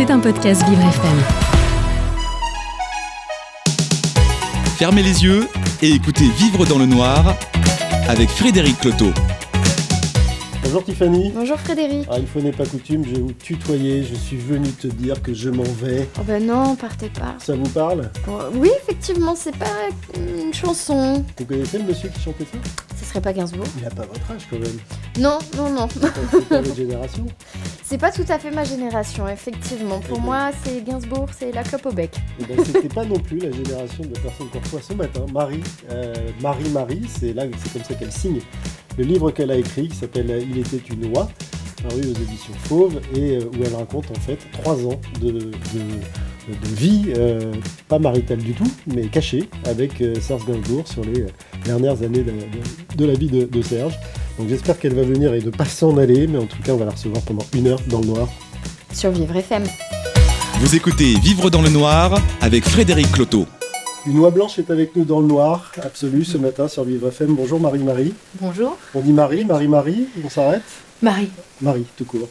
C'est un podcast Vivre FM. Fermez les yeux et écoutez Vivre dans le noir avec Frédéric Cloteau. Bonjour Tiffany. Bonjour Frédéric. Ah, une fois n'est pas coutume, je vais vous tutoyer. Je suis venu te dire que je m'en vais. Oh bah non, partez pas. Ça vous parle? Bon, oui, effectivement, c'est pas une chanson. Vous connaissez le monsieur qui chantait ça? Serait pas Gainsbourg Il a pas votre âge quand même. Non, non, non. C'est pas votre génération. C'est pas tout à fait ma génération, effectivement. Pour Eh ben. moi, c'est Gainsbourg, c'est la clope au bec. Et ben, c'était pas non plus la génération de la personne qu'on reçoit ce matin. Marie, euh, Marie Marie, c'est là, c'est comme ça qu'elle signe le livre qu'elle a écrit qui s'appelle Il était une oie, paru aux éditions Fauve, et euh, où elle raconte en fait trois ans de, de, de vie, euh, pas maritale du tout, mais cachée, avec euh, Serge Gainsbourg sur les euh, dernières années de, de- de la vie de, de Serge. Donc j'espère qu'elle va venir et ne pas s'en aller, mais en tout cas on va la recevoir pendant une heure dans le noir. Sur Vivre FM. Vous écoutez Vivre dans le noir avec Frédéric Cloteau. Une oie blanche est avec nous dans le noir, absolu, ce matin sur Vivre FM. Bonjour Marie-Marie. Bonjour. On dit Marie, Marie-Marie, on s'arrête? Marie. Marie, tout court.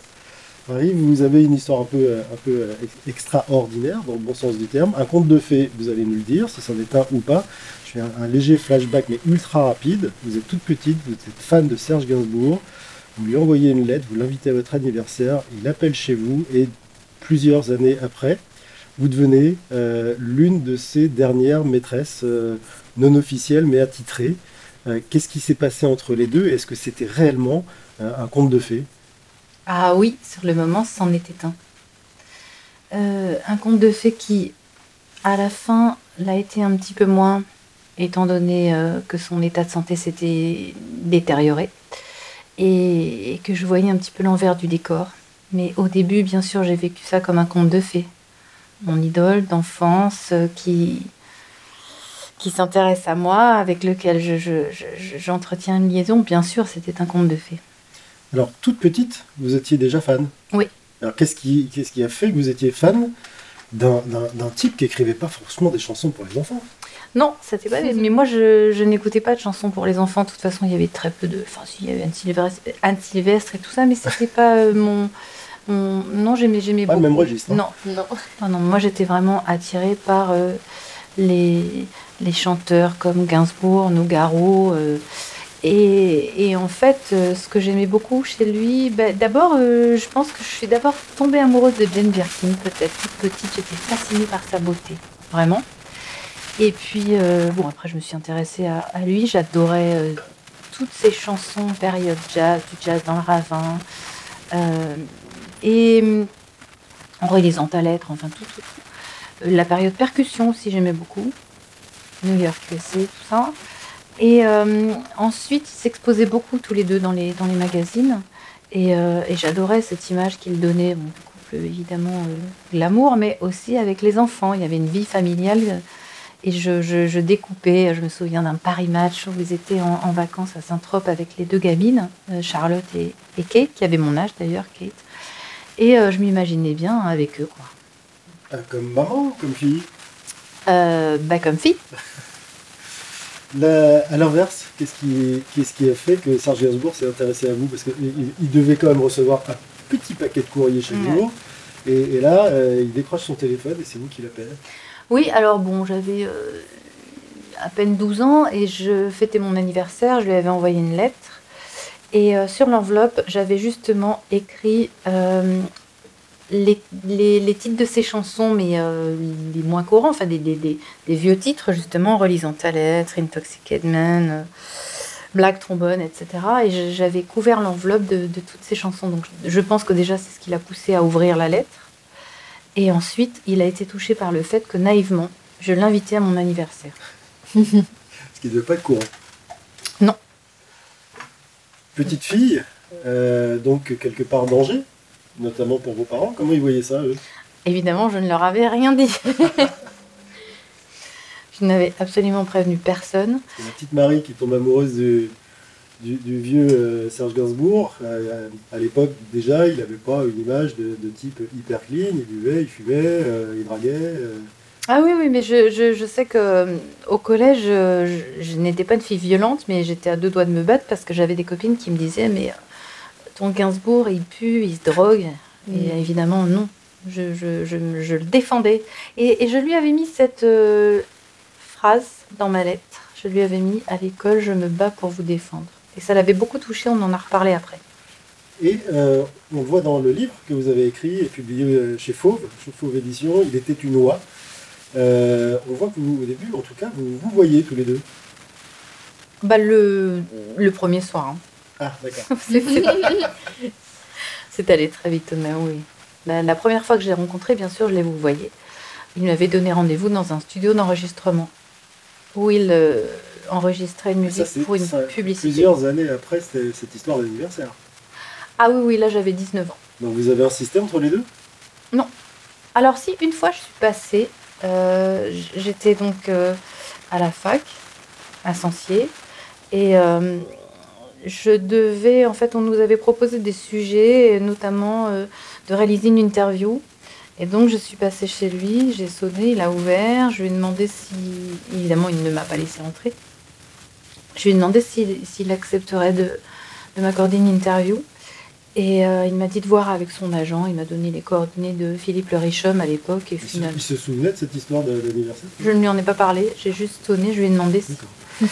Vous avez une histoire un peu, euh, euh, ex- extraordinaire, dans le bon sens du terme. Un conte de fées, vous allez nous le dire, si c'en est un ou pas. Je fais un, léger flashback, mais ultra rapide. Vous êtes toute petite, vous êtes fan de Serge Gainsbourg. Vous lui envoyez une lettre, vous l'invitez à votre anniversaire, il appelle chez vous, et plusieurs années après, vous devenez euh, l'une de ses dernières maîtresses non officielles, mais attitrées. Qu'est-ce qui s'est passé entre les deux? Est-ce que c'était réellement un conte de fées? Ah oui, sur le moment, c'en était un. Euh, un conte de fées qui, à la fin, l'a été un petit peu moins, étant donné euh, que son état de santé s'était détérioré et, que je voyais un petit peu l'envers du décor. Mais au début, bien sûr, j'ai vécu ça comme un conte de fées. Mon idole d'enfance euh, qui, qui s'intéresse à moi, avec lequel je- je- je- j'entretiens une liaison, bien sûr, c'était un conte de fées. Alors, toute petite, vous étiez déjà fan Oui. Alors, qu'est-ce qui, qu'est-ce qui a fait que vous étiez fan d'un, d'un- d'un type qui écrivait pas forcément des chansons pour les enfants? Non, c'était pas. Mais moi, je, je n'écoutais pas de chansons pour les enfants. De toute façon, il y avait très peu de. Enfin, si, il y avait Anne Sylvestre, Anne Sylvestre et tout ça, mais c'était pas euh, mon, mon- Non, j'aimais, j'aimais Pas le même registre, hein. Non, Non. non, non. Moi, j'étais vraiment attirée par euh, les, les chanteurs comme Gainsbourg, Nougaro. euh, et, et en fait, euh, ce que j'aimais beaucoup chez lui, bah, d'abord, euh, je pense que je suis d'abord tombée amoureuse de Jane Birkin, peut-être. Toute petite, j'étais fascinée par sa beauté, vraiment. Et puis, euh, bon, après, je me suis intéressée à, lui. J'adorais toutes ses chansons, période jazz, du jazz dans le ravin. Et Henri les à lettres, enfin, tout, tout, tout. La période percussion aussi, j'aimais beaucoup. New York USA, tout ça. Et euh, ensuite, ils s'exposaient beaucoup tous les deux dans les, dans les magazines. Et, euh, et j'adorais cette image qu'ils donnaient, bon, du couple évidemment euh, de l'amour, mais aussi avec les enfants. Il y avait une vie familiale. euh, Et je, je- je découpais, je me souviens d'un Paris Match où ils étaient en, en vacances à Saint-Trope avec les deux gamines, Charlotte et, et Kate, qui avait mon âge d'ailleurs, Kate. Et je m'imaginais bien avec eux, quoi. Comme maman, comme fille? Bah, comme fille. Là, À l'inverse, qu'est-ce qui, a fait que Serge Gainsbourg s'est intéressé à vous? Parce qu'il il- il devait quand même recevoir un petit paquet de courriers chaque Ouais. jour. Et, et là, euh, il décroche son téléphone et c'est vous qui l'appelez. Oui, alors bon, j'avais euh, à peine 12 ans et je fêtais mon anniversaire, je lui avais envoyé une lettre. Et euh, sur l'enveloppe, j'avais justement écrit les, les- les titres de ses chansons, mais euh, les moins courants, enfin des, des- des- des vieux titres, justement, Relisant ta lettre, Intoxicated Man, euh, Black Trombone, etc. Et j'avais couvert l'enveloppe de, de toutes ces chansons. Donc je- je pense que déjà, c'est ce qui l'a poussé à ouvrir la lettre. Et ensuite, il a été touché par le fait que naïvement, je l'invitais à mon anniversaire. Ce qui ne devait pas être courant. Non. Petite fille, euh, donc quelque part en danger, notamment pour vos parents. Comment ils voyaient ça, eux? Évidemment, je ne leur avais rien dit. je n'avais absolument prévenu personne. C'est la petite Marie qui tombe amoureuse du, du, du vieux euh, Serge Gainsbourg. Euh, à l'époque, déjà, il n'avait pas une image de, de type hyper clean. Il buvait, il fumait, euh, il draguait. Ah oui, oui, mais je, je- je sais que au collège, je, je n'étais pas une fille violente, mais j'étais à deux doigts de me battre parce que j'avais des copines qui me disaient Mais ton Gainsbourg, il pue, il se drogue. Et Mm. évidemment, non. Je, je- je me- je le défendais. Et, et je lui avais mis cette euh, phrase dans ma lettre. Je lui avais mis à l'école, je me bats pour vous défendre. Et ça l'avait beaucoup touché, on en a reparlé après. Et euh, on voit dans le livre que vous avez écrit et publié euh, chez Fauve, chez Fauve Édition, Il était une oie. Euh, on voit que vous, au début, en tout cas, vous vous voyez tous les deux. Bah, le, le premier soir. hein. Ah, d'accord. C'est- allé très vite, mais oui. La, la première fois que j'ai rencontré, bien sûr, je l'ai vous voyez. Il m'avait donné rendez-vous dans un studio d'enregistrement où il euh, enregistrait une musique pour une ça, publicité. plusieurs années après cette histoire d'anniversaire. Ah oui, oui, là j'avais 19 ans. Donc vous avez un système entre les deux? Alors si, une fois je suis passée, euh, j'étais donc euh, à la fac, à Sancier, et je devais, en fait, on nous avait proposé des sujets, et notamment euh, de réaliser une interview. Et donc je suis passée chez lui, j'ai sonné, il a ouvert, je lui ai demandé si, évidemment il ne m'a pas laissé entrer, je lui ai demandé s'il accepterait de, de m'accorder une interview. Et euh, il m'a dit de voir avec son agent. Il m'a donné les coordonnées de Philippe Le Richum à l'époque. Et il se, finalement, il se souvenait de cette histoire de- je ne lui en ai pas parlé. J'ai juste sonné. Je lui ai demandé. Si...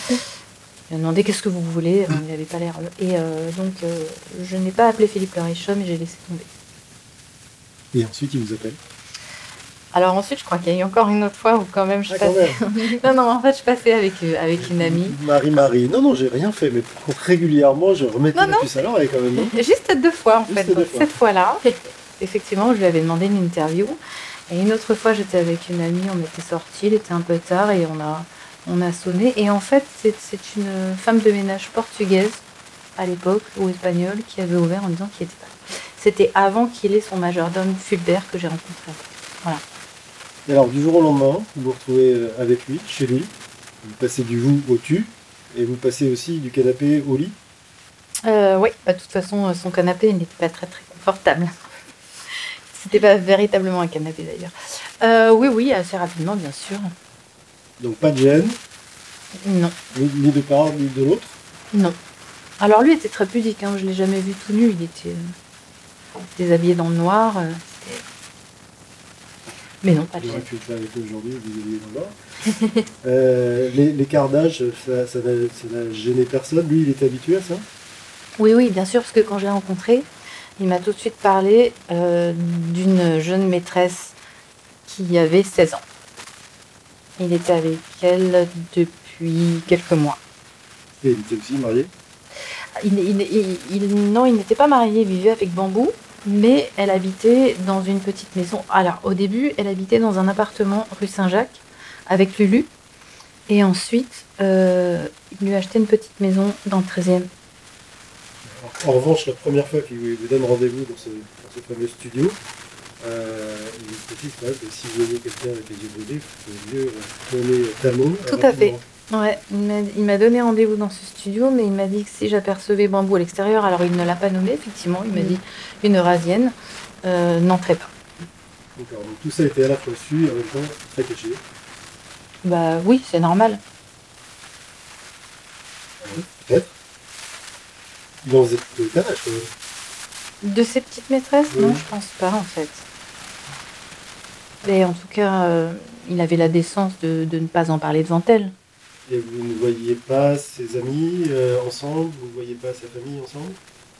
Lui ai demandé qu'est-ce que vous voulez. Euh, Il n'avait pas l'air. Et euh, donc, euh, je n'ai pas appelé Philippe Le Richum et j'ai laissé tomber. Et ensuite il vous appelle? Alors ensuite, je crois qu'il y a eu encore une autre fois où quand même je Ah, passais. même. non, non, en fait, je passais avec, euh, avec une amie. Marie-Marie. Non, non, j'ai rien fait, mais régulièrement, je remettais Non, la non. puce à l'oreille quand même. Juste deux fois en Juste fait. deux Donc, fois. cette fois-là, effectivement, je lui avais demandé une interview. Et une autre fois, j'étais avec une amie, on était sortis, il était un peu tard et on a, on a sonné. Et en fait, c'est une femme de ménage portugaise à l'époque, ou espagnole, qui avait ouvert en disant qu'il était pas. C'était avant qu'il ait son majordome Fulbert que j'ai rencontré. Et alors, du jour au lendemain, vous vous retrouvez euh, avec lui, chez lui. Vous passez du vous au tu. Et vous passez aussi du canapé au lit. Euh, oui, bah, de toute façon, euh, son canapé n'était pas très très confortable. C'était pas véritablement un canapé d'ailleurs. Euh, oui, oui, assez rapidement, bien sûr. Donc, pas de gêne, Non. ni, de part, ni de l'autre. Non. Alors lui était très pudique, hein. je l'ai jamais vu tout nu, il était euh, déshabillé dans le noir. euh, Mais non, pas de gêne. le avec aujourd'hui, aviez dans l'or. Euh, les- L'écart d'âge, ça n'a gêné personne. Lui, il était habitué à ça? Oui, oui, bien sûr, parce que quand je l'ai rencontré, il m'a tout de suite parlé d'une jeune maîtresse qui avait 16 ans. Il était avec elle depuis quelques mois. Et il était aussi marié? Il, il- il- il- non, il n'était pas marié, il vivait avec Bambou, mais elle habitait dans une petite maison. Alors, au début, elle habitait dans un appartement rue Saint-Jacques avec Lulu. Et ensuite, euh, il lui a acheté une petite maison dans le 13e. En revanche, la première fois qu'il vous donne rendez-vous dans ce, dans ce fameux studio, il précise quand même que si vous voyez quelqu'un avec les yeux brûlés, il faut mieux tourner Tamon. Tout à fait. Ouais, il m'a- donné rendez-vous dans ce studio, mais il m'a dit que si j'apercevais Bambou à l'extérieur, alors il ne l'a pas nommé, effectivement, il m'a Mm. dit une eurasienne, euh, n'entrait pas. D'accord, donc tout ça était à la fois su et en même temps très caché. Bah oui, c'est normal. Peut-être. Il en faisait de quel âge quand même De ses petites maîtresses Oui. Non, je pense pas en fait. Mais en tout cas, euh, il avait la décence de, de ne pas en parler devant elle. Et vous ne voyiez pas ses amis euh, ensemble? Vous ne voyiez pas sa famille ensemble?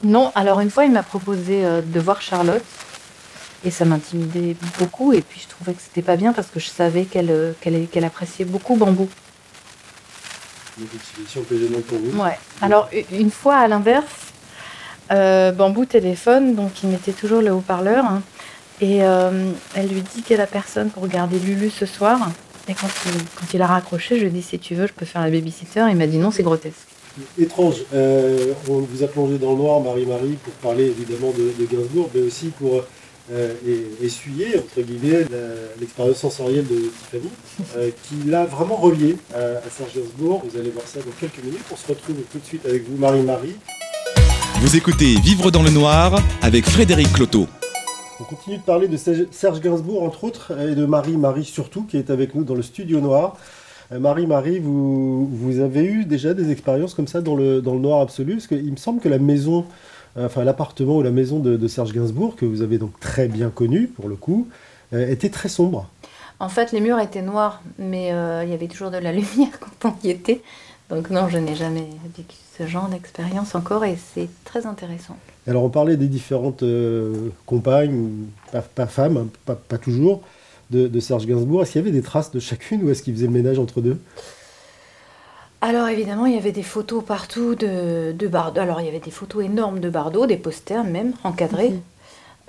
Non, alors une fois, il m'a proposé euh, de voir Charlotte. Et ça m'intimidait beaucoup. Et puis je trouvais que c'était pas bien parce que je savais qu'elle appréciait beaucoup Bambou. Une situation peu gênante pour vous? Ouais. Alors une fois à l'inverse, Bambou téléphone, donc il mettait toujours le haut-parleur. hein, et euh, elle lui dit qu'elle a personne pour regarder Lulu ce soir. Et quand il, quand il a raccroché, je lui ai dit si tu veux, je peux faire la babysitter. Il m'a dit non, c'est grotesque. Étrange. Euh, on vous a plongé dans le noir, Marie-Marie, pour parler évidemment de, de Gainsbourg, mais aussi pour euh, et- essuyer, entre guillemets, l'expérience sensorielle de Tiffany, euh, qui l'a vraiment relié à, à Serge Gainsbourg. Vous allez voir ça dans quelques minutes. On se retrouve tout de suite avec vous, Marie-Marie. Vous écoutez Vivre dans le noir avec Frédéric Cloteau. On continue de parler de Serge Gainsbourg, entre autres, et de Marie-Marie surtout, qui est avec nous dans le studio noir. Euh, Marie-Marie, vous, vous avez eu déjà des expériences comme ça dans le, noir absolu Parce qu'il me semble que la maison enfin l'appartement ou la maison de, Serge Gainsbourg, que vous avez donc très bien connu pour le coup, euh, était très sombre. En fait, les murs étaient noirs, mais euh, il y avait toujours de la lumière quand on y était. Donc non, je n'ai jamais vécu ce genre d'expérience encore et c'est très intéressant. Alors on parlait des différentes euh, compagnes, pas, pas femmes, hein, pas, pas toujours, de, de Serge Gainsbourg. Est-ce qu'il y avait des traces de chacune ou est-ce qu'il faisait le ménage entre deux? Alors évidemment, il y avait des photos partout de, de Bardot. Alors il y avait des photos énormes de Bardot, des posters même, encadrés, Mhm.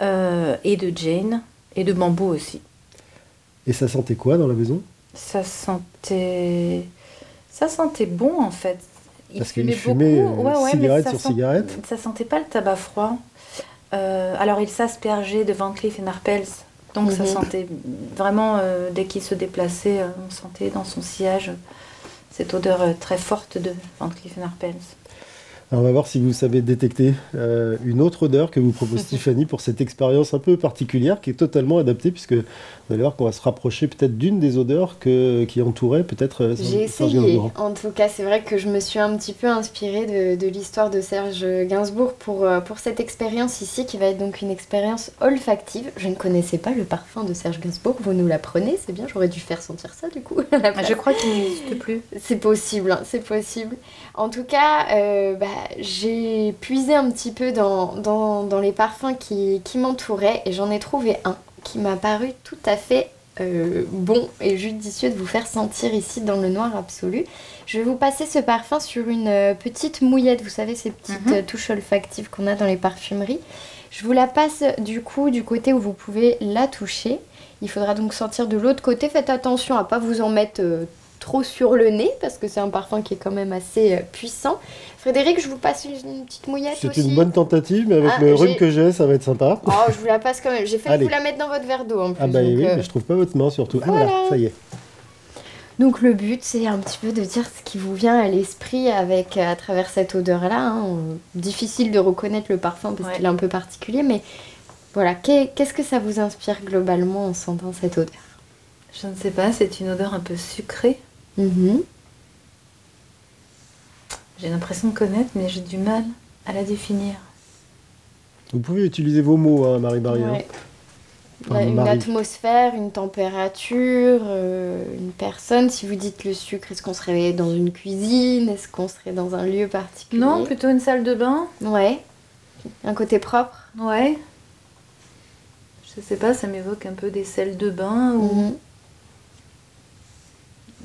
euh, et de Jane, et de Bambou aussi. Et ça sentait quoi dans la maison? Ça sentait... Ça sentait bon en fait. Il Parce qu'il fumait beaucoup. euh, Ouais, ouais, mais cigarette ça sur sent- cigarette. Ça sentait pas le tabac froid. Euh, alors il s'aspergeait de Van Cleef et Arpels. Donc ça Mhm. sentait vraiment, euh, dès qu'il se déplaçait, on sentait dans son sillage cette odeur très forte de Van Cleef et Arpels. Alors, on va voir si vous savez détecter euh, une autre odeur que vous propose Tiffany pour cette expérience un peu particulière qui est totalement adaptée puisque vous allez voir qu'on va se rapprocher peut-être d'une des odeurs que, qui entourait peut-être euh, J'ai essayé. Gainsbourg. En tout cas, c'est vrai que je me suis un petit peu inspirée de, de l'histoire de Serge Gainsbourg pour, euh, pour cette expérience ici, qui va être donc une expérience olfactive. Je ne connaissais pas le parfum de Serge Gainsbourg. Vous nous l'apprenez, c'est bien. J'aurais dû faire sentir ça du coup. place. Je crois qu'il n'existe plus. C'est possible, hein, c'est possible. En tout cas, euh, bah, j'ai puisé un petit peu dans, dans, dans les parfums qui, qui m'entouraient et j'en ai trouvé un qui m'a paru tout à fait euh, bon et judicieux de vous faire sentir ici dans le noir absolu. Je vais vous passer ce parfum sur une euh, petite mouillette, vous savez, ces petites Mhm. euh, touches olfactives qu'on a dans les parfumeries. Je vous la passe du coup du côté où vous pouvez la toucher. Il faudra donc sentir de l'autre côté. Faites attention à pas vous en mettre euh, trop sur le nez parce que c'est un parfum qui est quand même assez euh, puissant. Frédéric, je vous passe une, petite mouillette aussi. une bonne tentative, mais avec Ah, le rhume que j'ai, ça va être sympa. Oh, je vous la passe quand même. J'ai fait Allez. vous la mettre dans votre verre d'eau en plus. Ah bah donc, oui, euh, mais je trouve pas votre main surtout. Ah voilà, voilà. ça y est. Donc le but, c'est un petit peu de dire ce qui vous vient à l'esprit avec à travers cette odeur-là. hein. On- Difficile de reconnaître le parfum parce Ouais. qu'il est un peu particulier, mais voilà. Qu'est- Qu'est-ce que ça vous inspire globalement en sentant cette odeur? Je ne sais pas, c'est une odeur un peu sucrée. Mhm. J'ai l'impression de connaître, mais j'ai du mal à la définir. Vous pouvez utiliser vos mots, hein, Marie-Marie. hein. Ouais. Enfin, une Marie. atmosphère, une température, euh, une personne. Si vous dites le sucre, est-ce qu'on serait dans une cuisine? Est-ce qu'on serait dans un lieu particulier? Non, plutôt une salle de bain. Ouais. Un côté propre? Ouais. Je sais pas, ça m'évoque un peu des selles de bain ou Mhm.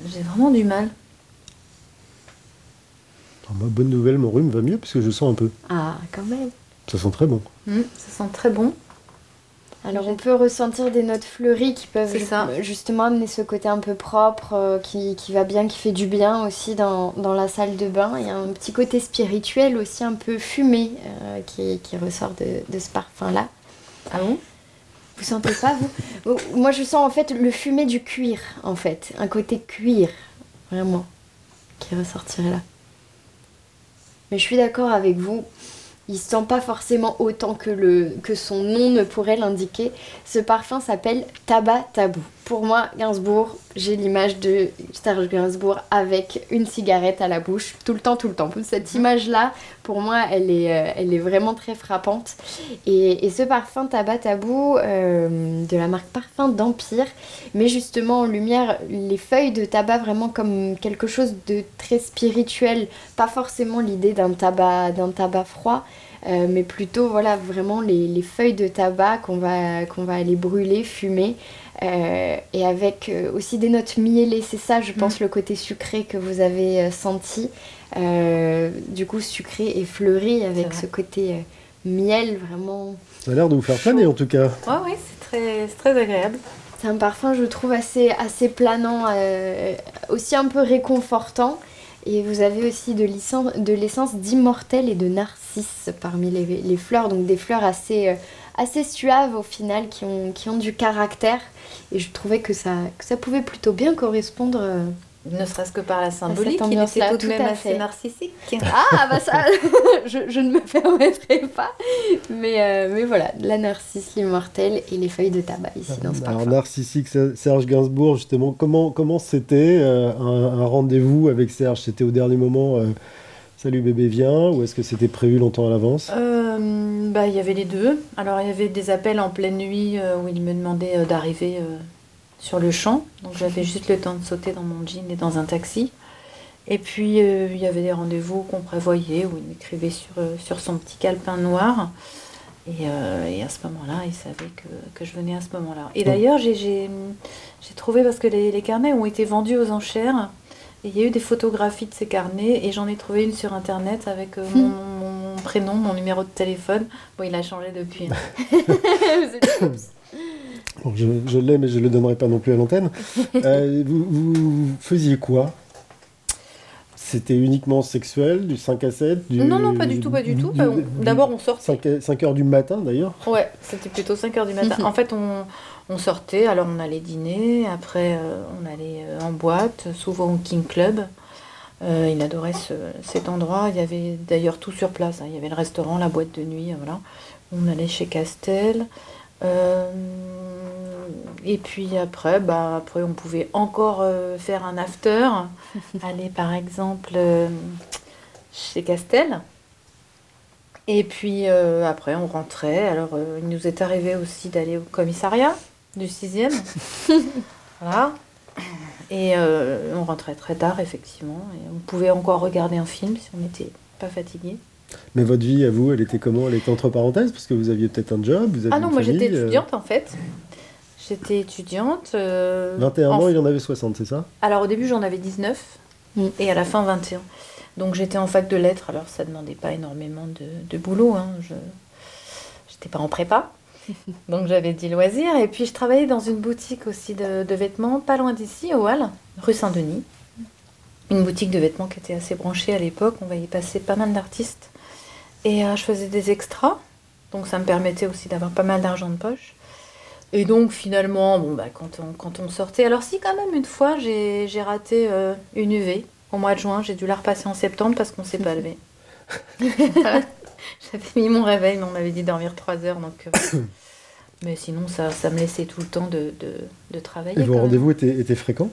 J'ai vraiment du mal. Ah bah, bonne nouvelle, mon rhume va mieux puisque je sens un peu. Ah, quand même. Ça sent très bon. Hmm, ça sent très bon. Alors on peut ressentir des notes fleuries qui peuvent ça. justement amener ce côté un peu propre euh, qui, qui va bien, qui fait du bien aussi dans, dans la salle de bain. Il y a un petit côté spirituel aussi un peu fumé euh, qui, qui ressort de, de ce parfum-là. Ah bon? Vous sentez pas vous Moi je sens en fait le fumé du cuir en fait, un côté cuir vraiment qui ressortirait là. Mais je suis d'accord avec vous. Il sent pas forcément autant que, le, que son nom ne pourrait l'indiquer. Ce parfum s'appelle Tabac Tabou. Pour moi, Gainsbourg, j'ai l'image de Serge Gainsbourg avec une cigarette à la bouche, tout le temps, tout le temps. Cette image-là, pour moi, elle est, euh, elle est vraiment très frappante. Et, et ce parfum Tabac Tabou euh, de la marque Parfum d'Empire met justement en lumière les feuilles de tabac vraiment comme quelque chose de très spirituel. Pas forcément l'idée d'un tabac, d'un tabac froid, euh, mais plutôt voilà vraiment les, les feuilles de tabac qu'on va, qu'on va aller brûler, fumer. Euh, et avec euh, aussi des notes miellées, c'est ça je pense le côté sucré que vous avez euh, senti. Euh, du coup sucré et fleuri avec ce côté euh, miel vraiment Ça a l'air de vous faire planer en tout cas. Ouais, ouais, c'est très, c'est très agréable. C'est un parfum, je trouve, assez, assez planant, euh, aussi un peu réconfortant. Et vous avez aussi de l'essence, de l'essence d'immortel et de narcisse parmi les, les fleurs. Donc des fleurs assez, euh, assez suaves au final, qui ont, qui ont du caractère. Et je trouvais que ça, que ça pouvait plutôt bien correspondre. euh. Ne serait-ce que par la symbolique, il était tout de tout même à assez fait. narcissique. Ah, bah ça, je, je ne me permettrai pas. Mais, euh, mais voilà, la narcisse, l'immortel et les feuilles de tabac ici dans ce Alors parfum. narcissique Serge Gainsbourg, justement, comment comment c'était euh, un, un rendez-vous avec Serge? C'était au dernier moment, euh, salut bébé viens, ou est-ce que c'était prévu longtemps à l'avance? Euh, bah, il y avait les deux. Alors, il y avait des appels en pleine nuit euh, où il me demandait euh, d'arriver sur le champ. Donc, j'avais juste le temps de sauter dans mon jean et dans un taxi. Et puis, il y avait des rendez-vous qu'on prévoyait où il m'écrivait sur, sur son petit calepin noir. Et, et à ce moment-là, il savait que, que je venais à ce moment-là. Et d'ailleurs, j'ai- trouvé, parce que les, les carnets ont été vendus aux enchères, et il y a eu des photographies de ces carnets, et j'en ai trouvé une sur Internet avec mon- mon prénom, mon numéro de téléphone. Bon, il a changé depuis. hein. Bon, je je l'ai, mais je ne le donnerai pas non plus à l'antenne. Euh, vous, vous faisiez quoi? C'était uniquement sexuel, du 5 à 7 du, Non, non, pas du tout, pas du tout. Bah, D'abord, on sortait. 5, heures du matin d'ailleurs. Ouais, c'était plutôt 5 heures du matin. En fait, on, on sortait, alors on allait dîner, après euh, on allait euh, en boîte, souvent au King Club. Euh, il adorait ce- cet endroit. Il y avait d'ailleurs tout sur place. hein. Il y avait le restaurant, la boîte de nuit, euh, voilà. On allait chez Castel. Euh, et puis après, bah, après, on pouvait encore euh, faire un after. aller par exemple chez Castel. Et puis après, on rentrait. Alors, il nous est arrivé aussi d'aller au commissariat du 6e. voilà. Et euh, on rentrait très tard, effectivement. Et on pouvait encore regarder un film si on n'était pas fatigué. Mais votre vie à vous, elle était comment? Elle était entre parenthèses parce que vous aviez peut-être un job, vous aviez Ah non, une moi j'étais euh, étudiante en fait. J'étais étudiante. euh, 21 en ans, il y en avait 60, c'est ça? Alors au début j'en avais 19 Mm. et à la fin 21. Donc j'étais en fac de lettres, alors ça demandait pas énormément de, de boulot. Hein. Je n'étais pas en prépa. Donc j'avais dit loisirs. Et puis je travaillais dans une boutique aussi de, de vêtements, pas loin d'ici, au Hall, rue Saint-Denis. Une boutique de vêtements qui était assez branchée à l'époque. On voyait passer pas mal d'artistes. Et euh, je faisais des extras. Donc ça me permettait aussi d'avoir pas mal d'argent de poche. Et donc finalement, bon, bah, quand, on, quand on sortait, alors si quand même une fois j'ai j'ai raté euh, une UV au mois de juin, j'ai dû la repasser en septembre parce qu'on s'est pas levé. J'avais mis mon réveil, mais on m'avait dit dormir 3 heures, donc... euh, mais sinon, ça, ça me laissait tout le temps de, de, de travailler. Et vos rendez-vous étaient, étaient fréquents?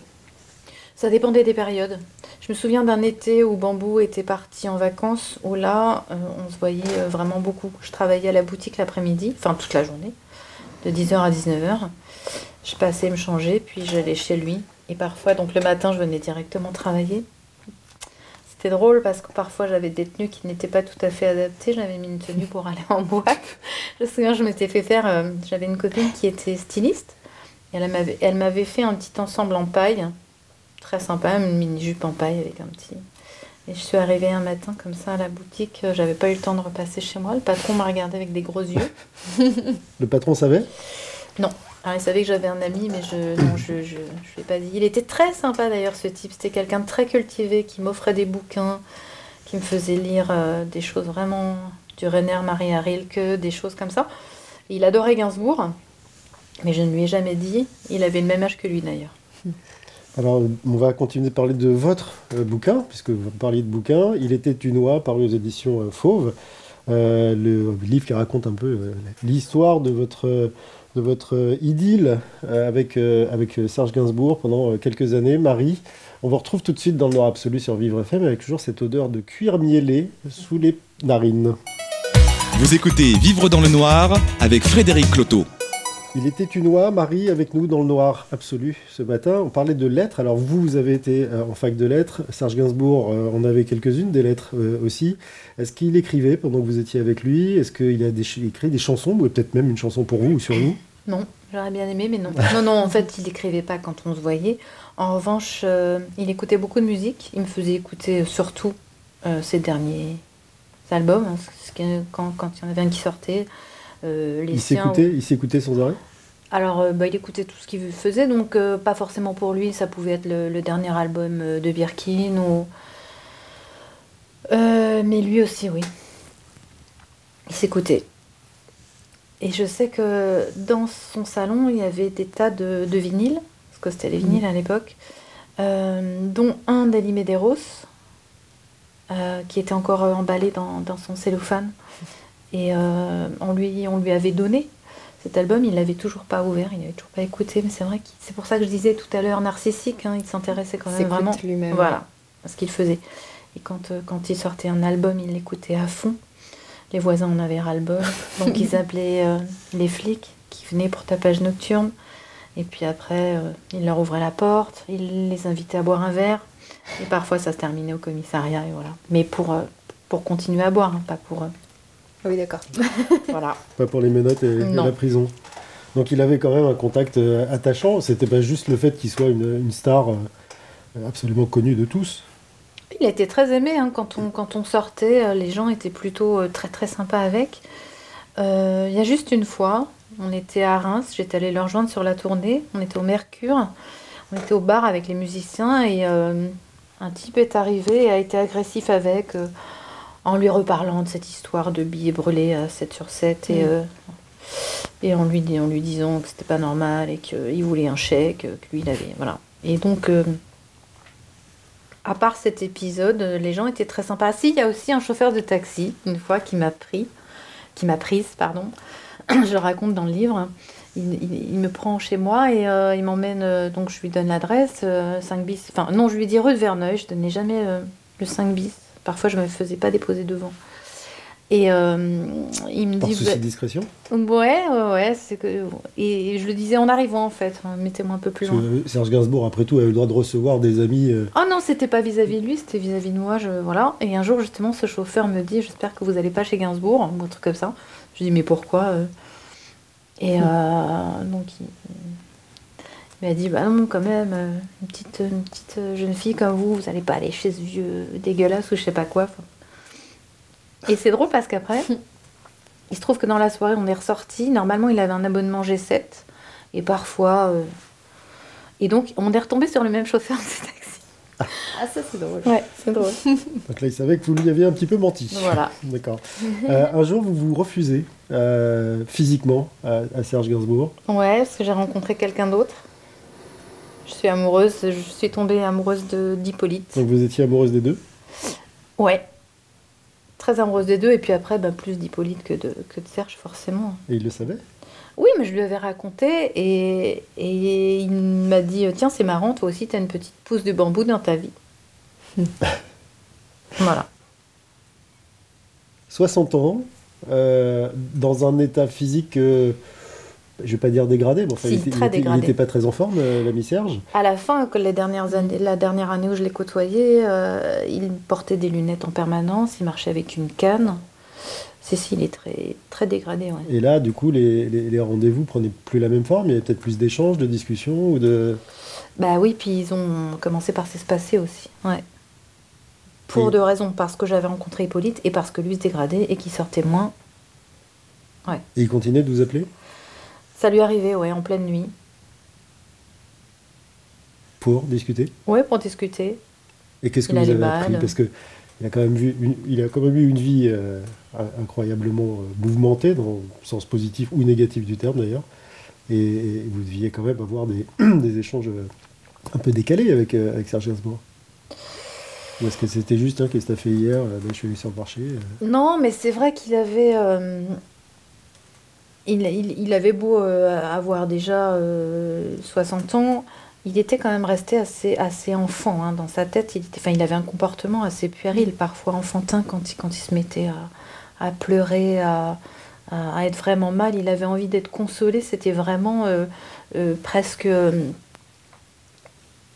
Ça dépendait des périodes. Je me souviens d'un été où Bambou était parti en vacances, où là, euh, on se voyait euh, vraiment beaucoup. Je travaillais à la boutique l'après-midi, enfin toute la journée, de 10h à 19h. Je passais me changer, puis j'allais chez lui. Et parfois, donc le matin, je venais directement travailler. C'était drôle parce que parfois j'avais des tenues qui n'étaient pas tout à fait adaptées. J'avais mis une tenue pour aller en boîte. Je me souviens, je m'étais fait faire. euh, J'avais une copine qui était styliste. Et elle m'avait, elle m'avait fait un petit ensemble en paille très sympa, une mini-jupe en paille avec un petit. Et je suis arrivée un matin comme ça à la boutique, j'avais pas eu le temps de repasser chez moi. Le patron m'a regardé avec des gros yeux. Le patron savait? Alors il savait que j'avais un ami, mais je non, je, je, je l'ai pas dit. Il était très sympa d'ailleurs ce type. C'était quelqu'un de très cultivé qui m'offrait des bouquins, qui me faisait lire euh, des choses vraiment du Rainer Maria Rilke, des choses comme ça. Il adorait Gainsbourg, mais je ne lui ai jamais dit. Il avait le même âge que lui d'ailleurs. Alors, on va continuer de parler de votre euh, bouquin, puisque vous parliez de bouquin. Il était une oie, paru aux éditions euh, Fauve. Euh, le livre qui raconte un peu l'histoire de votre, de votre euh, idylle euh, avec, euh, Serge Gainsbourg pendant quelques années. Marie, on vous retrouve tout de suite dans le Noir Absolu sur Vivre FM avec toujours cette odeur de cuir miellé sous les narines. Vous écoutez Vivre dans le noir avec Frédéric Cloteau. Il était une oie, Marie, avec nous dans le noir absolu ce matin. On parlait de lettres. Alors vous, vous avez été euh, en fac de lettres. Serge Gainsbourg euh, en avait quelques-unes, des lettres euh, aussi. Est-ce qu'il écrivait pendant que vous étiez avec lui? Est-ce qu'il a écrit des chansons? Ou peut-être même une chanson pour vous ou sur vous? Non, j'aurais bien aimé, mais non. Non, non, en fait, il n'écrivait pas quand on se voyait. En revanche, il écoutait beaucoup de musique. Il me faisait écouter surtout ses derniers albums, hein, quand, quand il y en avait un qui sortait. Euh, les Il s'écoutait, il s'écoutait sans arrêt Alors, euh, bah, il écoutait tout ce qu'il faisait, donc euh, pas forcément pour lui. Ça pouvait être le, le dernier album de Birkin ou. Euh, mais lui aussi, oui. Il s'écoutait. Et je sais que dans son salon, il y avait des tas de, de vinyles, parce que c'était les vinyles à l'époque, euh, dont un d'Ali Medeiros, qui était encore emballé dans, dans son cellophane. Et euh, on, lui, on lui avait donné cet album, il l'avait toujours pas ouvert, il n'avait toujours pas écouté, mais c'est vrai que c'est pour ça que je disais tout à l'heure narcissique, hein, il s'intéressait quand même vraiment lui-même. voilà, à ce qu'il faisait. Et quand, euh, quand il sortait un album, il l'écoutait à fond. les voisins en avaient ras-le-bol. Donc ils appelaient euh, les flics qui venaient pour tapage nocturne. Et puis après, euh, ils leur ouvraient la porte, ils les invitaient à boire un verre. Et parfois, ça se terminait au commissariat. Et voilà. Mais pour, euh, pour continuer à boire, hein, pas pour. Euh, Oui, d'accord. voilà. Pas pour les menottes et, la prison. Donc il avait quand même un contact euh, attachant. C'était pas juste le fait qu'il soit une, une star euh, absolument connue de tous. Il était très aimé hein, quand, on, quand on sortait. euh, Les gens étaient plutôt euh, très très sympas avec. Euh, Il y a juste une fois, on était à Reims, j'étais allée le rejoindre sur la tournée. On était au Mercure, on était au bar avec les musiciens et euh, un type est arrivé et a été agressif avec euh, en lui reparlant de cette histoire de billets brûlés à 7 sur 7 et, Mm. euh, et en, lui, dis- en lui disant que c'était pas normal et qu'il voulait un chèque, que lui il avait. Voilà. Et donc. euh, à part cet épisode, les gens étaient très sympas. Si, il y a aussi un chauffeur de taxi, une fois, qui m'a pris, qui m'a prise, pardon. Je le raconte dans le livre. Il, il- il me prend chez moi et euh, il m'emmène, euh, donc je lui donne l'adresse, euh, 5 bis. Enfin, non, je lui dis rue de Verneuil, je donnais jamais le 5 bis. Parfois, je me faisais pas déposer devant. Et euh, il me Par dit. souci de discrétion. Ouais, ouais, ouais. c'est que... Et je le disais en arrivant, en fait. hein, Mettez-moi un peu plus Parce loin. que Serge Gainsbourg, après tout, avait le droit de recevoir des amis. euh, Oh non, c'était pas vis-à-vis de lui, c'était vis-à-vis de moi, je, voilà. Et un jour, justement, ce chauffeur me dit J'espère que vous allez pas chez Gainsbourg, ou un truc comme ça. Je dis Mais pourquoi euh? Et euh, donc, il, il m'a dit Bah non, quand même, euh, une petite, une petite euh, jeune fille comme vous, vous allez pas aller chez ce vieux dégueulasse ou je sais pas quoi. Enfin. Et c'est drôle parce qu'après, il se trouve que dans la soirée, on est ressorti. Normalement, il avait un abonnement G7. Et parfois. euh, Et donc, on est retombé sur le même chauffeur de taxi. Ah, ça, c'est drôle. Ouais, c'est drôle. Donc là, il savait que vous lui aviez un petit peu menti. Voilà. D'accord. Euh, un jour, vous vous refusez euh, physiquement à, à Serge Gainsbourg. Ouais, parce que j'ai rencontré quelqu'un d'autre. Je suis amoureuse, je suis tombée amoureuse d'Hippolyte. Donc vous étiez amoureuse des deux? Ouais. Très amoureuse des deux, et puis après, bah, plus d'Hippolyte que de, que de Serge, forcément. Et il le savait? Oui, mais je lui avais raconté, et, et il m'a dit Tiens, c'est marrant, toi aussi, t'as une petite pousse de bambou dans ta vie. voilà. 60 ans, euh, dans un état physique, euh, je vais pas dire dégradé, mais enfin, Si, il, était, très il était- il dégradé. était pas très en forme, euh, l'ami Serge. À la fin, que les dernières années, la dernière année où je l'ai côtoyé, euh, il portait des lunettes en permanence, il marchait avec une canne. C'est si, il est très, très dégradé, ouais. Et là, du coup, les, les- les rendez-vous prenaient plus la même forme. Il y avait peut-être plus d'échanges, de discussions ou de. Bah oui, puis ils ont commencé par s'espacer aussi, ouais. Pour Oui. deux raisons, parce que j'avais rencontré Hippolyte et parce que lui se dégradait et qu'il sortait moins. Et il continuait de vous appeler? Ça lui arrivait, ouais, en pleine nuit. pour discuter? Ouais, pour discuter. Et qu'est-ce que Il vous avez appris? Parce que il a quand même vu, une- il a quand même eu une vie euh, incroyablement euh, mouvementée, dans le sens positif ou négatif du terme d'ailleurs. Et, et vous deviez quand même avoir des, des échanges euh, un peu décalés avec, euh, avec Serge Gainsbourg. Ou est-ce que c'était juste, hein, qu'est-ce que t'as fait hier euh, ben, Je suis allé sur le marché. Non, mais c'est vrai qu'il avait. Il, il- avait beau euh, avoir déjà euh, 60 ans, il était quand même resté assez, assez enfant hein, dans sa tête. Il, était, il avait un comportement assez puéril, parfois enfantin, quand il, quand il se mettait à, à pleurer, à, à- être vraiment mal. Il avait envie d'être consolé. C'était vraiment euh, euh, presque.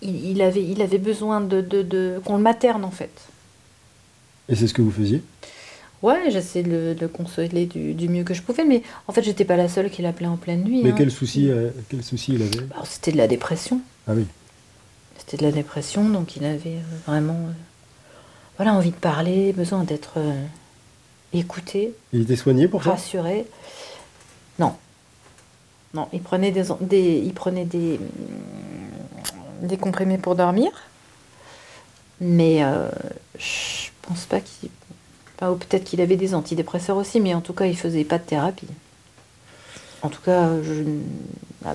il, il avait, il avait besoin de, de, de- qu'on le materne, en fait. Et c'est ce que vous faisiez? Ouais, j'essayais de le, de le consoler du, du mieux que je pouvais, mais en fait, j'étais pas la seule qui l'appelait en pleine nuit. Mais hein. quel souci, euh, quel souci il avait Alors, C'était de la dépression. Ah oui. C'était de la dépression, donc il avait euh, vraiment euh, voilà, envie de parler, besoin d'être euh, écouté, Il était soigné pour ça? rassuré. Non. Non, il prenait des, des, il prenait des, hum, des comprimés pour dormir, mais euh, je pense pas qu'il. Enfin, ou peut-être qu'il avait des antidépresseurs aussi, mais en tout cas, il faisait pas de thérapie. En tout cas, je,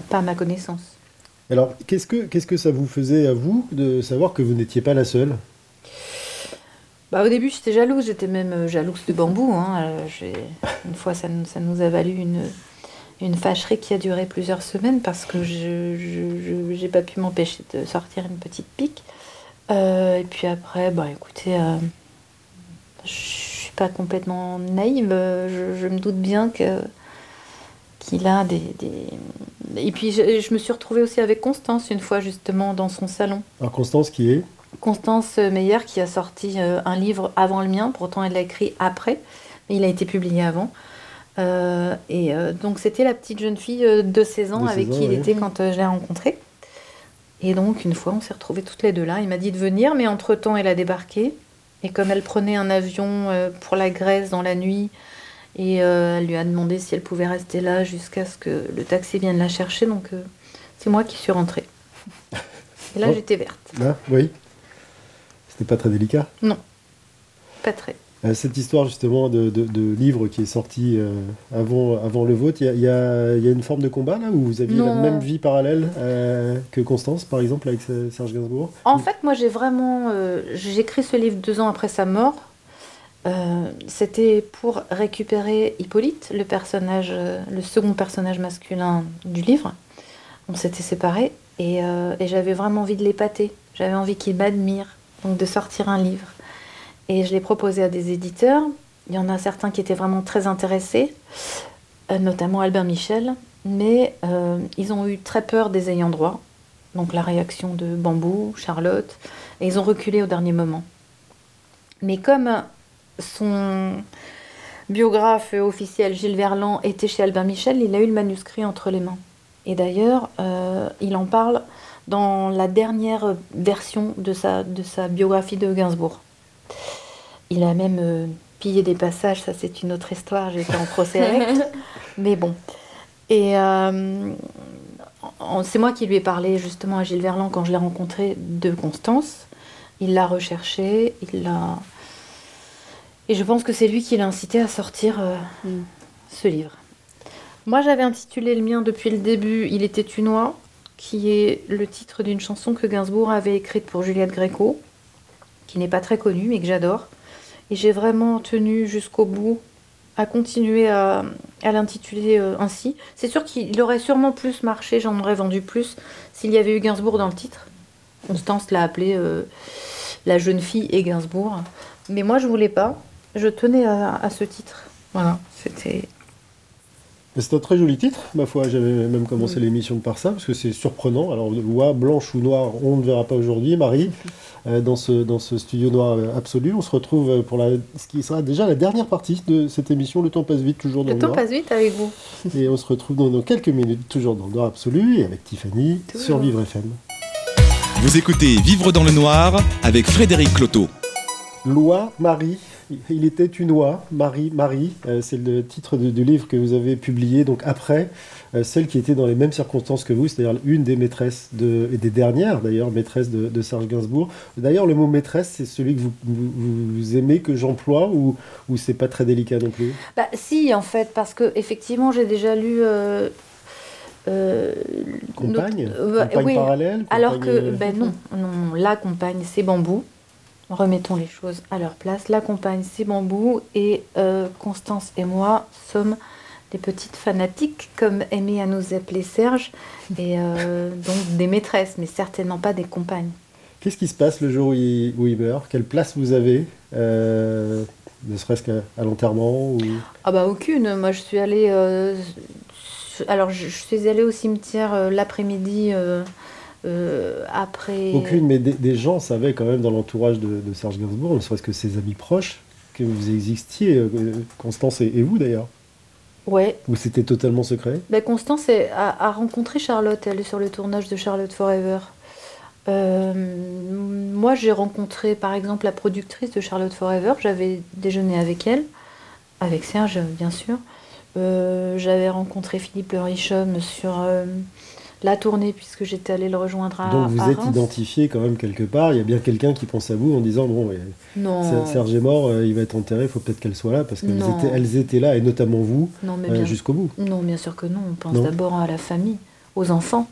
pas à ma connaissance. Alors, qu'est-ce que, qu'est-ce que ça vous faisait à vous de savoir que vous n'étiez pas la seule? Bah, au début, j'étais jalouse, j'étais même euh, jalouse de bambou. hein. Euh, Une fois, ça, nous- ça nous a valu une, une fâcherie qui a duré plusieurs semaines parce que je n'ai pas pu m'empêcher de sortir une petite pique. Euh, et puis après, bah écoutez, euh, je suis pas complètement naïve. Je, je me doute bien que qu'il a des, des- Et puis je, je me suis retrouvée aussi avec Constance une fois justement dans son salon. Alors Constance qui est Constance Meyer qui a sorti euh, un livre avant le mien, pourtant elle l'a écrit après, mais il a été publié avant. Euh, et euh, donc c'était la petite jeune fille de 16 ans De 16 avec ans, qui il était quand je l'ai rencontré. Et donc une fois on s'est retrouvés toutes les deux là. Il m'a dit de venir, mais entre-temps elle a débarqué. Et comme elle prenait un avion euh, pour la Grèce dans la nuit, et euh, elle lui a demandé si elle pouvait rester là jusqu'à ce que le taxi vienne la chercher, donc euh, c'est moi qui suis rentrée. Et là Oh. j'étais verte. là, oui. C'était pas très délicat? Pas très. Euh, Cette histoire justement de, de- de livre qui est sorti euh, avant, avant le vôtre, il y a, il y a- il y a une forme de combat là où vous aviez la même vie parallèle euh, que Constance par exemple avec Serge Gainsbourg? En fait, moi, j'ai vraiment. euh, j'ai écrit ce livre deux ans après sa mort. Euh, C'était pour récupérer Hippolyte, le personnage, le second personnage masculin du livre. On s'était séparés et, et j'avais vraiment envie de l'épater. J'avais envie qu'il m'admire, donc de sortir un livre. Et je l'ai proposé à des éditeurs. Il y en a certains qui étaient vraiment très intéressés, euh, notamment Albert Michel, mais euh, ils ont eu très peur des ayants droit. Donc la réaction de Bambou, Charlotte, et ils ont reculé au dernier moment. Mais comme son biographe officiel Gilles Verland était chez Albert Michel, il a eu le manuscrit entre les mains. Et d'ailleurs, euh, il en parle dans la dernière version de sa, de sa biographie de Gainsbourg. Il a même euh, pillé des passages, ça c'est une autre histoire, j'ai été en procès avec. Mais bon. Et euh, c'est moi qui lui ai parlé justement à Gilles Verland quand je l'ai rencontré de Constance. Il l'a recherché, il l'a. Et je pense que c'est lui qui l'a incité à sortir euh, Mm. ce livre. Moi j'avais intitulé le mien depuis le début Il était une oie, qui est le titre d'une chanson que Gainsbourg avait écrite pour Juliette Gréco, qui n'est pas très connue mais que j'adore. Et j'ai vraiment tenu jusqu'au bout à continuer à, l'intituler euh, ainsi. C'est sûr qu'il aurait sûrement plus marché, j'en aurais vendu plus, s'il y avait eu Gainsbourg dans le titre. Constance l'a appelé euh, La jeune fille et Gainsbourg. Mais moi, je voulais pas. Je tenais à ce titre. Voilà, c'était. C'est un très joli titre, ma foi. J'avais même commencé Mm. l'émission par ça, parce que c'est surprenant. Alors, oie, blanche ou noire, on ne verra pas aujourd'hui, Marie, euh, dans, ce, dans ce studio noir absolu. On se retrouve euh, pour la, ce qui sera déjà la dernière partie de cette émission. Le temps passe vite, toujours dans Le le, temps noir. passe vite avec vous. Et on se retrouve dans, dans quelques minutes, toujours dans le noir absolu, et avec Tiffany Toujours. sur Vivre FM. Vous écoutez Vivre dans le noir avec Frédéric Cloteau. Loi, Marie. Il était une oie, Marie, Marie. Euh, c'est le titre de- du livre que vous avez publié donc après, euh, celle qui était dans les mêmes circonstances que vous, c'est-à-dire une des maîtresses de, et des dernières d'ailleurs maîtresses de, de Serge Gainsbourg. D'ailleurs, le mot maîtresse, c'est celui que vous, vous- vous aimez que j'emploie ou, ou c'est pas très délicat non plus? Bah, si, en fait, parce que effectivement, j'ai déjà lu. euh, euh, Compagne? notre- euh, Compagne oui, parallèle? Alors que, ben non, non, la compagne, c'est bambou. Remettons les choses à leur place. La compagne, c'est bambou. Et euh, Constance et moi sommes des petites fanatiques, comme aimait à nous appeler Serge. Et euh, donc des maîtresses, mais certainement pas des compagnes. Qu'est-ce qui se passe le jour où il, où il meurt? Quelle place vous avez euh, Ne serait-ce qu'à l'enterrement ou... Ah bah aucune. Moi, je suis allée. alors, je, je suis allée au cimetière l'après-midi euh, après. Aucune, mais des, des gens savaient quand même dans l'entourage de, de Serge Gainsbourg, ne serait-ce que ses amis proches, que vous existiez, euh, Constance et, et vous d'ailleurs. Ouais. Ou c'était totalement secret? Ben, Constance a, a rencontré Charlotte. Elle est sur le tournage de Charlotte Forever. Euh, moi, j'ai rencontré par exemple la productrice de Charlotte Forever. J'avais déjeuné avec elle, avec Serge, bien sûr. J'avais rencontré Philippe Le Richhomme sur la tournée, puisque j'étais allée le rejoindre à, Donc vous à êtes Reims. identifié quand même quelque part. Il y a bien quelqu'un qui pense à vous en disant bon, Non, Ser- Serge est mort, euh, il va être enterré, il faut peut-être qu'elle soit là parce qu'elles Non. étaient, elles étaient là et notamment vous non, euh, jusqu'au bout. non, bien sûr que non. On pense Non. d'abord à la famille, aux enfants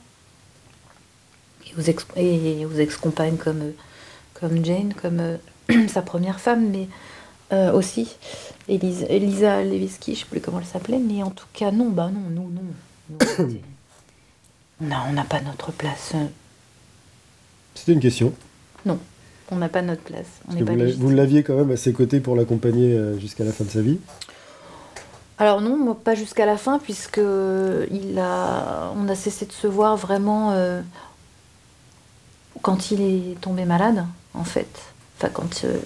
et aux ex- et aux ex-compagnes comme, euh, comme Jane, comme euh, sa première femme, mais euh, aussi Elisa, Elisa Lewiski, je sais plus comment elle s'appelait, mais en tout cas, non, bah non, nous, non. Nous, c'était- on n'a pas notre place. C'était une question. Non. On n'a pas notre place. On pas vous l'aviez quand même à ses côtés pour l'accompagner euh, jusqu'à la fin de sa vie. Alors non, moi, pas jusqu'à la fin, puisque il a, on a cessé de se voir vraiment euh, quand il est tombé malade, en fait. Enfin, quand euh,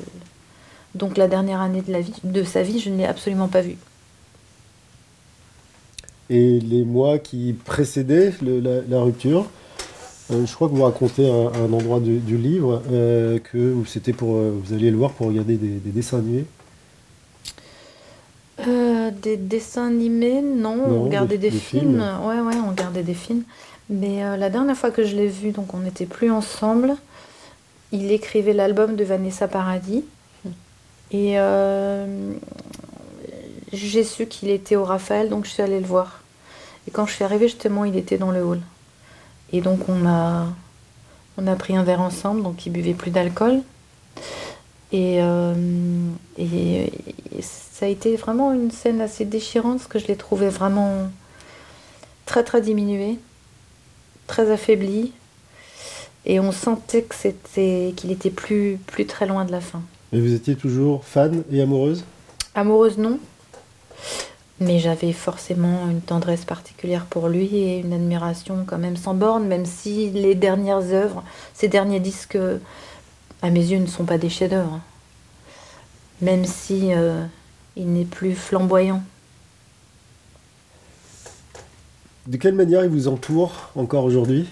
donc la dernière année de la vie, de sa vie, je ne l'ai absolument pas vu. Et les mois qui précédaient le- la, la rupture, euh, je crois que vous racontez un endroit du, du livre euh, que c'était pour, euh, vous alliez le voir pour regarder des, des dessins animés. Euh, des dessins animés, non, Non, on regardait des- des, des films. films. Ouais, ouais, on regardait des films. Mais la dernière fois que je l'ai vu, donc on n'était plus ensemble, il écrivait l'album de Vanessa Paradis. Et euh, j'ai su qu'il était au Raphaël, donc je suis allée le voir. Et quand je suis arrivée, justement, il était dans le hall. Et donc on a, on a pris un verre ensemble, donc il buvait plus d'alcool. Et, euh, et, et ça a été vraiment une scène assez déchirante parce que je l'ai trouvé vraiment très très diminué, très affaibli. Et on sentait que c'était qu'il était plus, plus très loin de la fin. Mais vous étiez toujours fan et amoureuse? Amoureuse, non. Mais j'avais forcément une tendresse particulière pour lui et une admiration quand même sans borne, même si les dernières œuvres, ces derniers disques, à mes yeux, ne sont pas des chefs-d'œuvre. Même si euh, il n'est plus flamboyant. De quelle manière il vous entoure encore aujourd'hui?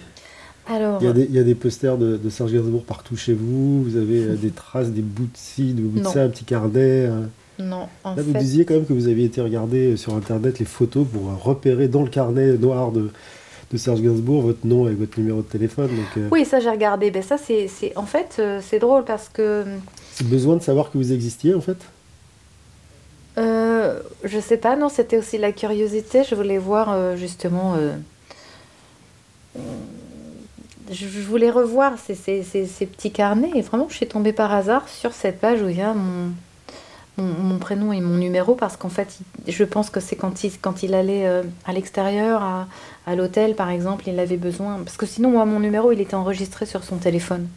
Alors, il, y a des- il y a des posters de, de Serge Gainsbourg partout chez vous, vous avez euh, des traces, des bouts de ci, des bouts de Non. ça, un petit carnet. Euh. non, en Là, vous fait, disiez quand même que vous aviez été regarder sur internet les photos pour euh, repérer dans le carnet noir de, de Serge Gainsbourg votre nom et votre numéro de téléphone. Donc, euh, oui, ça j'ai regardé. Ben ça, c'est, c'est- en fait, euh, c'est drôle parce que c'est besoin de savoir que vous existiez en fait? Euh, je sais pas, non, c'était aussi la curiosité. Je voulais voir euh, justement. euh, je, je voulais revoir ces, ces- ces- ces petits carnets et vraiment, je suis tombée par hasard sur cette page où il y a mon, mon, mon prénom et mon numéro parce qu'en fait, il- je pense que c'est quand il, quand il allait euh, à l'extérieur, à, à l'hôtel par exemple, il avait besoin. Parce que sinon, moi, mon numéro, il était enregistré sur son téléphone.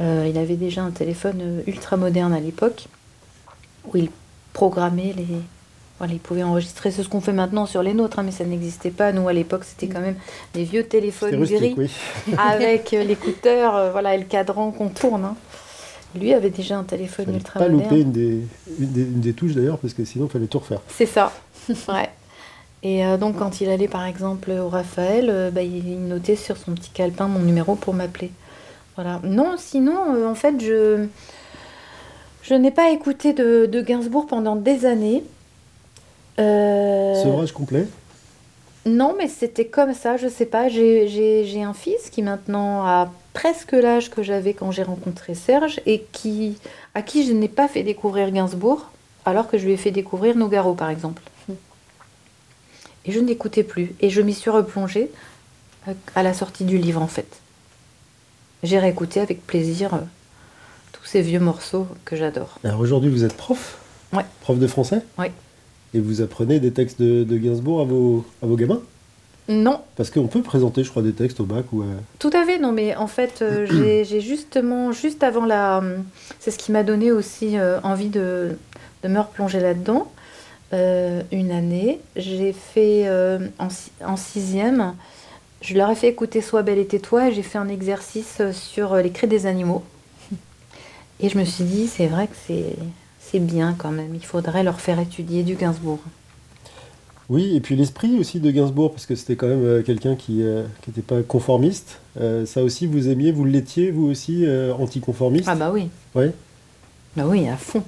Euh, il avait déjà un téléphone euh, ultra moderne à l'époque où il programmer les. Voilà, ils pouvaient enregistrer c'est ce qu'on fait maintenant sur les nôtres, hein, mais ça n'existait pas. Nous, à l'époque, c'était quand même des vieux téléphones rustique, gris oui. avec l'écouteur euh, voilà, et le cadran qu'on tourne. hein. Lui avait déjà un téléphone Fallait ultra pas moderne. louper une des, une des, une des touches d'ailleurs, parce que sinon il fallait tout refaire. C'est ça, ouais. Et euh, donc, quand il allait par exemple au Raphaël, euh, bah, il notait sur son petit calepin mon numéro pour m'appeler. Voilà. Non, sinon, euh, en fait, je, je n'ai pas écouté de, de Gainsbourg pendant des années. Sevrage complet? Non, mais c'était comme ça, je sais pas. J'ai un fils qui maintenant a presque l'âge que j'avais quand j'ai rencontré Serge et qui, à qui je n'ai pas fait découvrir Gainsbourg, alors que je lui ai fait découvrir Nougaro, par exemple. Et je n'écoutais plus. Et je m'y suis replongée à- à la sortie du livre, en fait. J'ai réécouté avec plaisir euh, tous ces vieux morceaux que j'adore. Alors aujourd'hui vous êtes prof? Ouais. Prof de français? Ouais. Et vous apprenez des textes de, de Gainsbourg à vos, à vos gamins? Non, Parce qu'on peut présenter, je crois, des textes au bac ou à... Tout à fait, non, mais en fait, euh, j'ai justement, juste avant la. C'est ce qui m'a donné aussi euh, envie de, de me replonger là-dedans. Euh, une année, j'ai fait euh, en, en sixième, je leur ai fait écouter Sois belle et tais-toi et j'ai fait un exercice euh, sur euh, les cris des animaux. Et je me suis dit, c'est vrai que c'est c'est bien quand même, il faudrait leur faire étudier du Gainsbourg. Oui, et puis l'esprit aussi de Gainsbourg, parce que c'était quand même euh, quelqu'un qui n'était pas conformiste. Euh, ça aussi, vous aimiez, vous l'étiez, vous aussi, euh, anticonformiste? Ah bah oui. Ouais. Bah oui, à fond.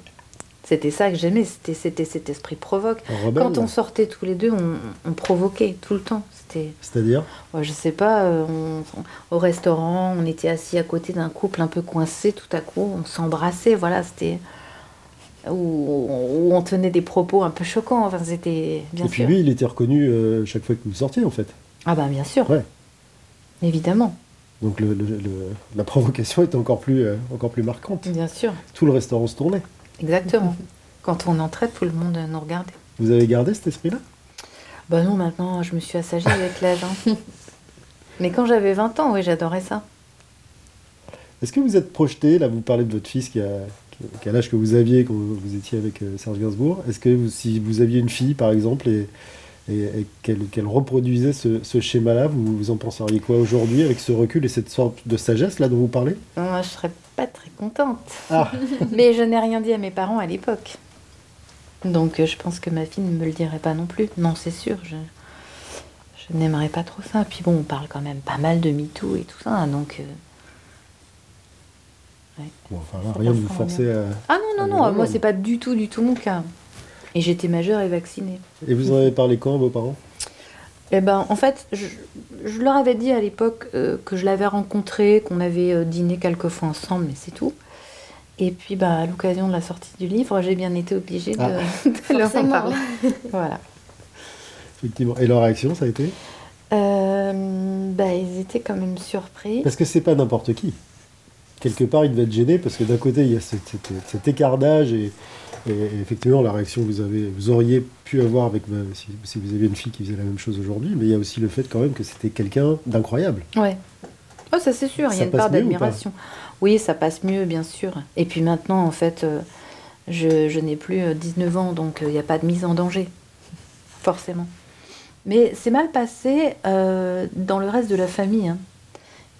C'était ça que j'aimais, c'était c'était cet esprit provoque. Rebelle, Quand on sortait tous les deux, on, on provoquait tout le temps. C'était, C'est-à-dire? Ouais, je sais pas, euh, on- on- au restaurant, on était assis à côté d'un couple un peu coincé, tout à coup, on s'embrassait, voilà, c'était. Où, où on tenait des propos un peu choquants, enfin, c'était bien Et puis lui, il était reconnu euh, chaque fois que vous sortiez, en fait. Ah, bah, bien sûr. Ouais. Évidemment, Donc le- le- le- la provocation était encore plus, euh, encore plus marquante. bien sûr, Tout le restaurant se tournait. exactement. Quand on entrait, tout le monde nous regardait. Vous avez gardé cet esprit-là? Bah non, maintenant, je me suis assagie avec l'âge. hein. Mais quand j'avais 20 ans, oui, j'adorais ça. Est-ce que vous êtes projeté, là vous parlez de votre fils qui a, qui a l'âge que vous aviez quand vous étiez avec euh, Serge Gainsbourg, est-ce que vous- si vous aviez une fille par exemple et, et, et qu'elle reproduisait ce, ce schéma-là, vous, vous en penseriez quoi aujourd'hui avec ce recul et cette sorte de sagesse là dont vous parlez? Moi, je serais pas très contente. Ah, Mais je n'ai rien dit à mes parents à l'époque. Donc euh, je pense que ma fille ne me le dirait pas non plus. Non, c'est sûr, je, je n'aimerais pas trop ça. Puis bon, on parle quand même pas mal de MeToo et tout ça, hein, donc... euh, bon, enfin là, Ça rien de vous forcer à... Ah non, non, Ah, non, voilà. moi c'est pas du tout, du tout mon cas. Et j'étais majeure et vaccinée. Et vous en avez parlé quand à vos parents? Eh ben, en fait, je, je leur avais dit à l'époque euh, que je l'avais rencontré, qu'on avait euh, dîné quelques fois ensemble, mais c'est tout. Et puis, bah, à l'occasion de la sortie du livre, j'ai bien été obligée de, Ah. de leur en parler. Voilà. Effectivement. Et leur réaction, ça a été? Euh, bah, ils étaient quand même surpris. Parce que c'est pas n'importe qui. Quelque part, il devait être gêné parce que d'un côté, il y a cet, cet- cet écart d'âge et, et effectivement, la réaction que vous, avez, vous auriez pu avoir avec ma- si, si vous aviez une fille qui faisait la même chose aujourd'hui, mais il y a aussi le fait quand même que c'était quelqu'un d'incroyable. Ouais. Oh, ça c'est sûr, il y a une part d'admiration. Oui, ça passe mieux, bien sûr. Et puis maintenant, en fait, euh, je, je n'ai plus euh, 19 ans, donc euh, il n'y a pas de mise en danger, forcément. Mais c'est mal passé euh, dans le reste de la famille. hein.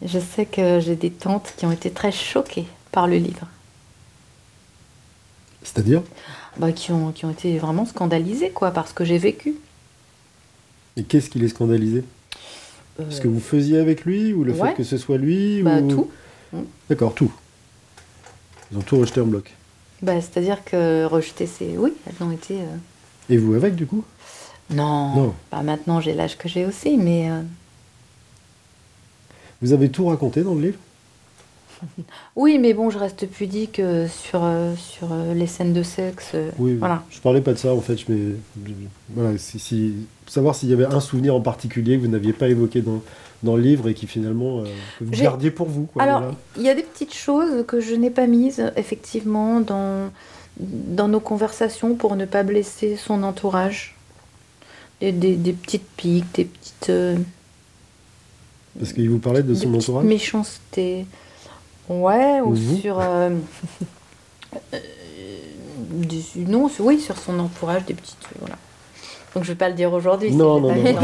Je sais que j'ai des tantes qui ont été très choquées par le livre, C'est-à-dire? Bah, qui, ont, qui ont été vraiment scandalisées, quoi, par ce que j'ai vécu. Et qu'est-ce qui les scandalisait? Euh, Ce que vous faisiez avec lui ou le ouais. fait que ce soit lui bah, ou... tout. D'accord, tout. Ils ont tout rejeté en bloc. Bah, C'est-à-dire que rejeter, c'est... Oui, elles ont été... euh, Et vous avec, du coup? Non, Non. Bah, maintenant j'ai l'âge que j'ai aussi, mais... euh, Vous avez tout raconté dans le livre? Oui, mais bon, je reste pudique euh, sur, euh, sur euh, les scènes de sexe. Oui, Voilà. je parlais pas de ça en fait, mais voilà, si, si- savoir s'il y avait un souvenir en particulier que vous n'aviez pas évoqué dans, dans le livre et qui finalement euh, que vous gardiez pour vous. Quoi, Alors, il y a des petites choses que je n'ai pas mises, effectivement, dans, dans nos conversations pour ne pas blesser son entourage. Des, des- des petites piques, des petites, euh, Parce qu'il vous parlait de son entourage. méchancetés. Ouais, ou vous sur... euh, euh, non, sur- oui, sur son entourage, des petites... Voilà. Donc je vais pas le dire aujourd'hui. Non, non, non.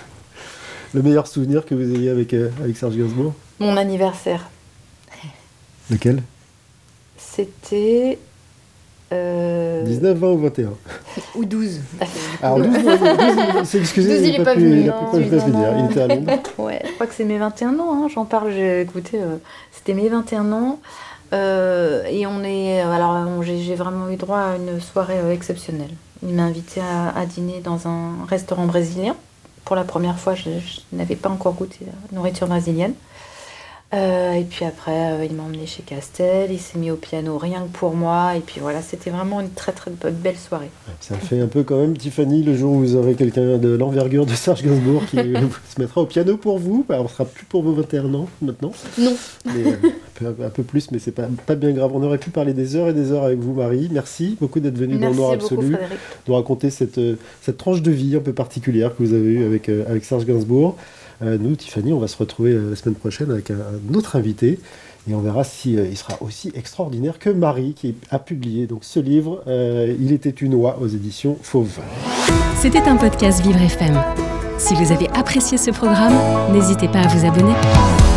Le meilleur souvenir que vous ayez avec, euh, avec Serge Gainsbourg Mon anniversaire. Lequel? C'était. Euh, 19, 20 ou 21 Ou 12. Alors 12, 12, 12, il s'est excusé, 12, il est n'a pas pu- venu, il non, pas pu non, il était à Londres. ouais, je crois que c'est mes 21 ans, hein, j'en parle, j'ai écouté, euh, c'était mes 21 ans. euh, et on est. Alors, j'ai j'ai vraiment eu droit à une soirée euh, exceptionnelle. Il m'a invité à, à dîner dans un restaurant brésilien. Pour la première fois, je, je n'avais pas encore goûté la nourriture brésilienne. Euh, et puis après, euh, il m'a emmené chez Castel, il s'est mis au piano rien que pour moi. Et puis voilà, c'était vraiment une très très be- belle soirée. Ça fait un peu quand même, Tiffany, le jour où vous aurez quelqu'un de l'envergure de Serge Gainsbourg qui se mettra au piano pour vous. Bah, on sera plus pour vos 21 ans maintenant. Non. Mais, euh, un, peu, un peu plus, mais c'est pas, pas bien grave. On aurait pu parler des heures et des heures avec vous, Marie. Merci beaucoup d'être venue dans le noir beaucoup, absolu, Frédéric. de raconter cette, cette tranche de vie un peu particulière que vous avez eue avec, euh, avec Serge Gainsbourg. Euh, nous, Tiffany, on va se retrouver euh, la semaine prochaine avec un, autre invité. Et on verra si euh, il sera aussi extraordinaire que Marie, qui a publié donc ce livre. il était une oie aux éditions Fauve. C'était un podcast Vivre FM. Si vous avez apprécié ce programme, n'hésitez pas à vous abonner.